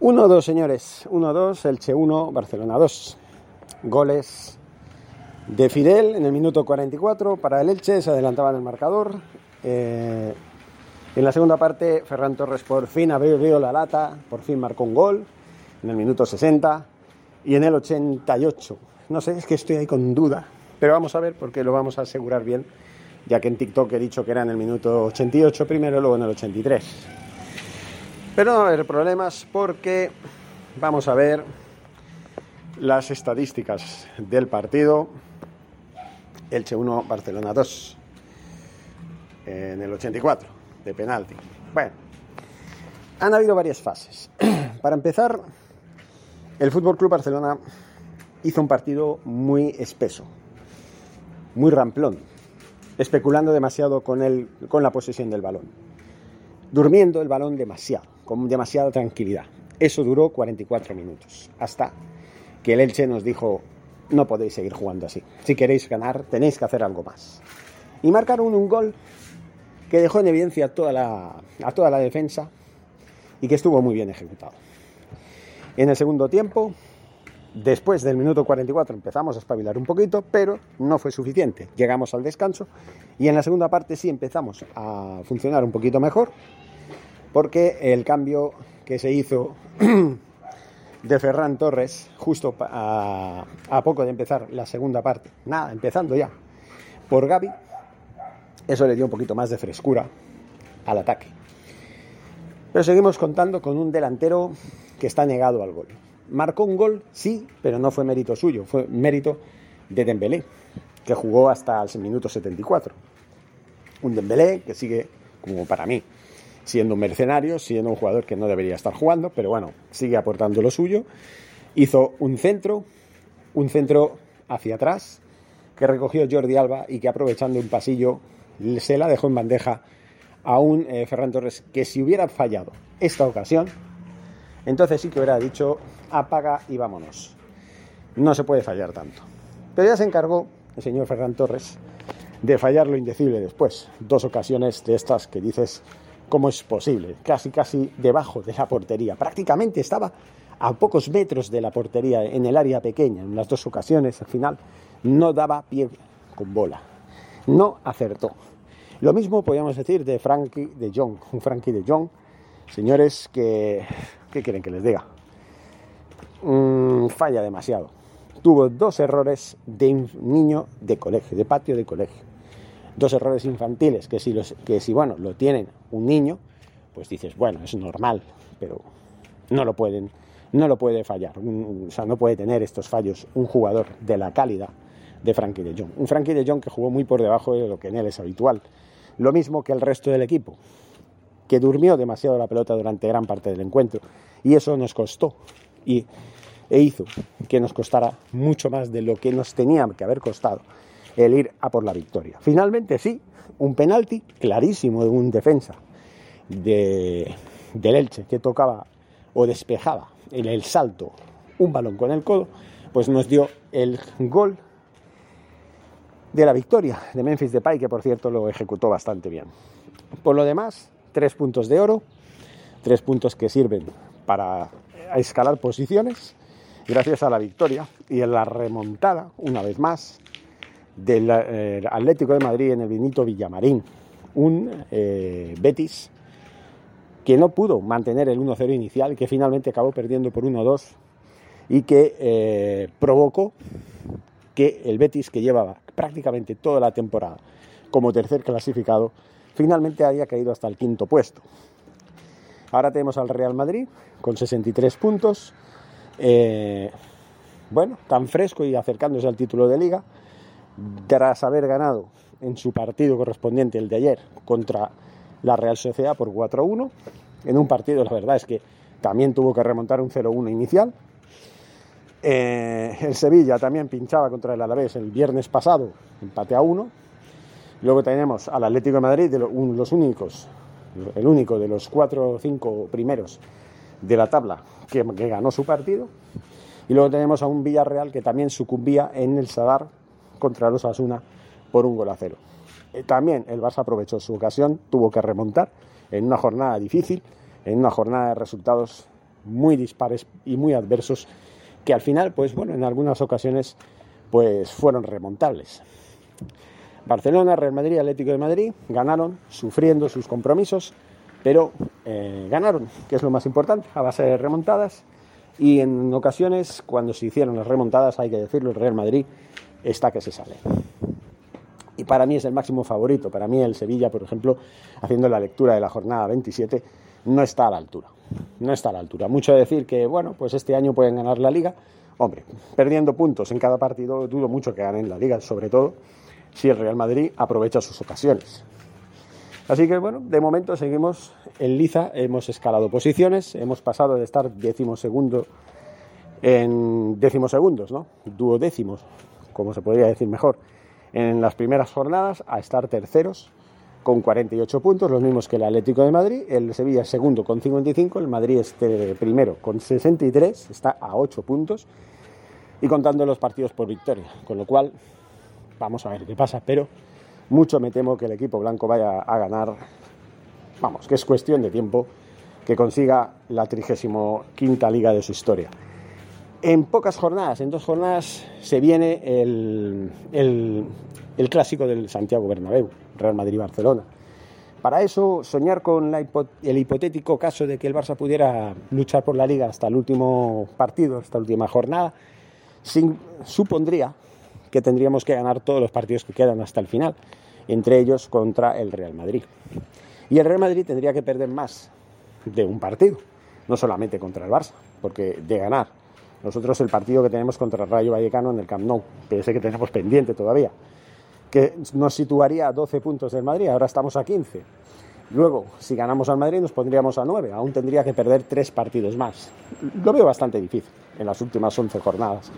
1-2, señores. 1-2, Elche 1, Barcelona 2. Goles de Fidel en el minuto 44 para el Elche, se adelantaba en el marcador. Eh, en la segunda parte, Ferran Torres por fin abrió la lata, por fin marcó un gol en el minuto 60 y en el 88. No sé, es que estoy ahí con duda, pero vamos a ver porque lo vamos a asegurar bien, ya que en TikTok he dicho que era en el minuto 88 primero, luego en el 83. Pero no va a haber problemas porque vamos a ver las estadísticas del partido. Elche 1, Barcelona 2. En el 84, de penalti. Bueno, han habido varias fases. Para empezar, el Fútbol Club Barcelona hizo un partido muy espeso, muy ramplón, especulando demasiado con, el, con la posesión del balón, durmiendo el balón demasiado con demasiada tranquilidad. Eso duró 44 minutos, hasta que el Elche nos dijo, no podéis seguir jugando así. Si queréis ganar, tenéis que hacer algo más. Y marcaron un gol que dejó en evidencia a toda la, a toda la defensa y que estuvo muy bien ejecutado. En el segundo tiempo, después del minuto 44, empezamos a espabilar un poquito, pero no fue suficiente. Llegamos al descanso y en la segunda parte sí empezamos a funcionar un poquito mejor porque el cambio que se hizo de Ferran Torres justo a, poco de empezar la segunda parte, nada, empezando ya, por Gaby, eso le dio un poquito más de frescura al ataque. Pero seguimos contando con un delantero que está negado al gol. Marcó un gol, sí, pero no fue mérito suyo, fue mérito de Dembélé, que jugó hasta el minuto 74. Un Dembélé que sigue, como para mí, siendo un mercenario, siendo un jugador que no debería estar jugando, pero bueno, sigue aportando lo suyo. Hizo un centro, un centro hacia atrás, que recogió Jordi Alba y que aprovechando un pasillo se la dejó en bandeja a un eh, Ferran Torres que si hubiera fallado esta ocasión, entonces sí que hubiera dicho apaga y vámonos. No se puede fallar tanto. Pero ya se encargó el señor Ferran Torres de fallar lo indecible después. Dos ocasiones de estas que dices, ¿Cómo es posible? Casi, casi debajo de la portería. Prácticamente estaba a pocos metros de la portería, en el área pequeña. En las dos ocasiones, al final, no daba pie con bola. No acertó. Lo mismo podríamos decir de Frankie de Jong. Un Frankie de Jong, señores, que. ¿Qué quieren que les diga? Mm, falla demasiado. Tuvo dos errores de un niño de colegio, de patio de colegio dos errores infantiles que si, los, que si bueno, lo tienen un niño, pues dices, bueno, es normal, pero no lo pueden, no lo puede fallar, o sea, no puede tener estos fallos un jugador de la calidad de Frankie de Jong. Un Frankie de Jong que jugó muy por debajo de lo que en él es habitual. Lo mismo que el resto del equipo, que durmió demasiado la pelota durante gran parte del encuentro. Y eso nos costó y, e hizo que nos costara mucho más de lo que nos tenía que haber costado el ir a por la victoria. Finalmente sí, un penalti clarísimo de un defensa de, del Elche que tocaba o despejaba en el salto un balón con el codo, pues nos dio el gol de la victoria de Memphis Depay, que por cierto lo ejecutó bastante bien. Por lo demás, tres puntos de oro, tres puntos que sirven para escalar posiciones, gracias a la victoria y en la remontada, una vez más, del eh, Atlético de Madrid en el Benito Villamarín. Un eh, Betis que no pudo mantener el 1-0 inicial que finalmente acabó perdiendo por 1-2 y que eh, provocó que el Betis, que llevaba prácticamente toda la temporada como tercer clasificado, finalmente haya caído hasta el quinto puesto. Ahora tenemos al Real Madrid con 63 puntos, eh, bueno, tan fresco y acercándose al título de liga, tras haber ganado en su partido correspondiente, el de ayer, contra la Real Sociedad por 4-1, en un partido, la verdad es que también tuvo que remontar un 0-1 inicial. Eh, el Sevilla también pinchaba contra el Alavés el viernes pasado, empate a 1. Luego tenemos al Atlético de Madrid, de los únicos, el único de los cuatro o cinco primeros de la tabla que, ganó su partido. Y luego tenemos a un Villarreal que también sucumbía en el Sadar contra los Asuna por un gol a cero. Eh, también el Barça aprovechó su ocasión, tuvo que remontar en una jornada difícil, en una jornada de resultados muy dispares y muy adversos que al final, pues bueno, en algunas ocasiones pues fueron remontables. Barcelona, Real Madrid, Atlético de Madrid ganaron sufriendo sus compromisos, pero eh, ganaron, que es lo más importante, a base de remontadas. Y en ocasiones, cuando se hicieron las remontadas, hay que decirlo, el Real Madrid está que se sale y para mí es el máximo favorito. Para mí el Sevilla, por ejemplo, haciendo la lectura de la jornada 27, no está a la altura. No está a la altura. Mucho decir que, bueno, pues este año pueden ganar la liga. Hombre, perdiendo puntos en cada partido, dudo mucho que ganen la liga, sobre todo si el Real Madrid aprovecha sus ocasiones. Así que bueno, de momento seguimos en liza, hemos escalado posiciones, hemos pasado de estar decimosegundo en decimosegundos, ¿no? Duodécimos, como se podría decir mejor, en las primeras jornadas a estar terceros con 48 puntos, los mismos que el Atlético de Madrid, el Sevilla segundo con 55, el Madrid es primero con 63, está a 8 puntos y contando los partidos por victoria, con lo cual vamos a ver qué pasa, pero mucho me temo que el equipo blanco vaya a ganar, vamos, que es cuestión de tiempo que consiga la 35 liga de su historia. En pocas jornadas, en dos jornadas, se viene el, el, clásico del Santiago Bernabéu, Real Madrid-Barcelona. Para eso, soñar con el hipotético caso de que el Barça pudiera luchar por la liga hasta el último partido, hasta la última jornada, supondría que tendríamos que ganar todos los partidos que quedan hasta el final, entre ellos contra el Real Madrid. Y el Real Madrid tendría que perder más de un partido, no solamente contra el Barça, porque de ganar nosotros el partido que tenemos contra el Rayo Vallecano en el Camp Nou, que ese que tenemos pendiente todavía, que nos situaría a 12 puntos del Madrid, ahora estamos a 15. Luego, si ganamos al Madrid, nos pondríamos a 9, aún tendría que perder tres partidos más. Lo veo bastante difícil en las últimas 11 jornadas.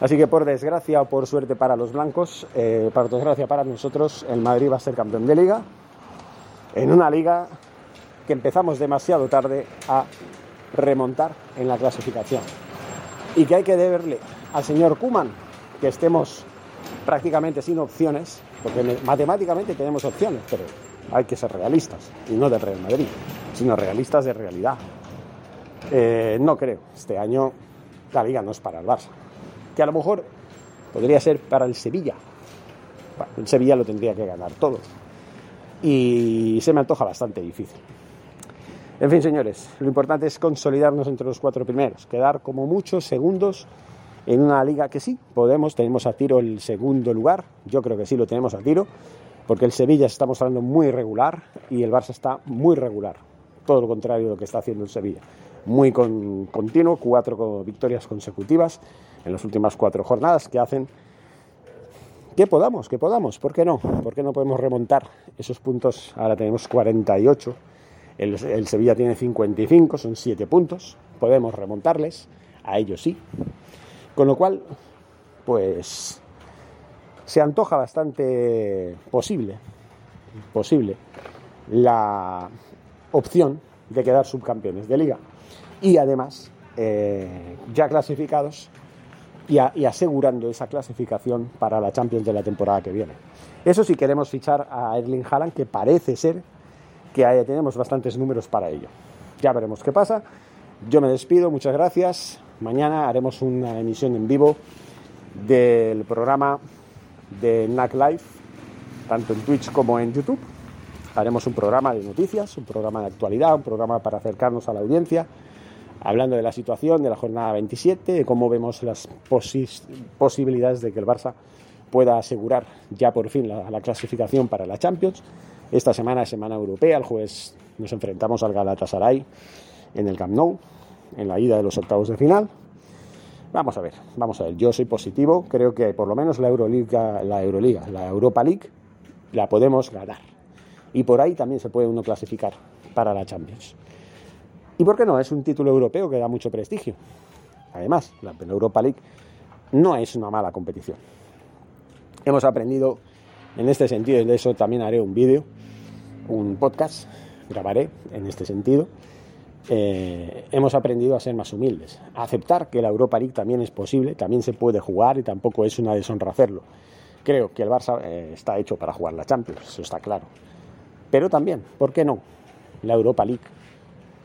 Así que por desgracia o por suerte para los blancos, eh, por desgracia para nosotros, el Madrid va a ser campeón de liga, en una liga que empezamos demasiado tarde a remontar en la clasificación. Y que hay que deberle al señor Kuman que estemos prácticamente sin opciones, porque matemáticamente tenemos opciones, pero hay que ser realistas, y no de Real Madrid, sino realistas de realidad. Eh, no creo, este año la liga no es para el Barça, que a lo mejor podría ser para el Sevilla. el Sevilla lo tendría que ganar todo. Y se me antoja bastante difícil. En fin, señores, lo importante es consolidarnos entre los cuatro primeros, quedar como muchos segundos en una liga que sí, podemos, tenemos a tiro el segundo lugar, yo creo que sí lo tenemos a tiro, porque el Sevilla se está mostrando muy regular y el Barça está muy regular, todo lo contrario de lo que está haciendo el Sevilla. Muy continuo, cuatro victorias consecutivas en las últimas cuatro jornadas que hacen que podamos, que podamos, ¿por qué no? ¿Por qué no podemos remontar esos puntos? Ahora tenemos 48 el, Sevilla tiene 55, son 7 puntos. Podemos remontarles, a ellos sí. Con lo cual, pues se antoja bastante posible, posible la opción de quedar subcampeones de liga. Y además, eh, ya clasificados y, asegurando esa clasificación para la Champions de la temporada que viene. Eso si queremos fichar a Erling Haaland, que parece ser que tenemos bastantes números para ello. Ya veremos qué pasa. Yo me despido, muchas gracias. Mañana haremos una emisión en vivo del programa de NAC Live, tanto en Twitch como en YouTube. haremos un programa de noticias, un programa de actualidad, un programa para acercarnos a la audiencia, hablando de la situación de la jornada 27, de cómo vemos las posibilidades de que el Barça pueda asegurar ya por fin la, clasificación para la Champions. Esta semana es semana europea, el jueves nos enfrentamos al Galatasaray en el Camp Nou, en la ida de los octavos de final. Vamos a ver, vamos a ver. Yo soy positivo, creo que por lo menos la Euroliga, la Euroliga, la Europa League, la podemos ganar. Y por ahí también se puede uno clasificar para la Champions. ¿Y por qué no? Es un título europeo que da mucho prestigio. Además, la Europa League no es una mala competición. Hemos aprendido en este sentido, y de eso también haré un vídeo, un podcast, grabaré en este sentido. Eh, hemos aprendido a ser más humildes, a aceptar que la Europa League también es posible, también se puede jugar y tampoco es una deshonra hacerlo. Creo que el Barça eh, está hecho para jugar la Champions, eso está claro. Pero también, ¿por qué no? La Europa League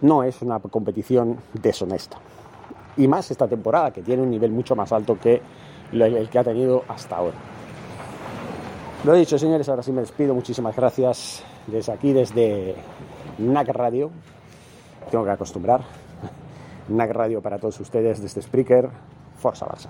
no es una competición deshonesta. Y más esta temporada, que tiene un nivel mucho más alto que el que ha tenido hasta ahora. Lo he dicho, señores, ahora sí me despido. Muchísimas gracias desde aquí, desde NAC Radio. Tengo que acostumbrar. NAC Radio para todos ustedes desde Spreaker. Forza Barça.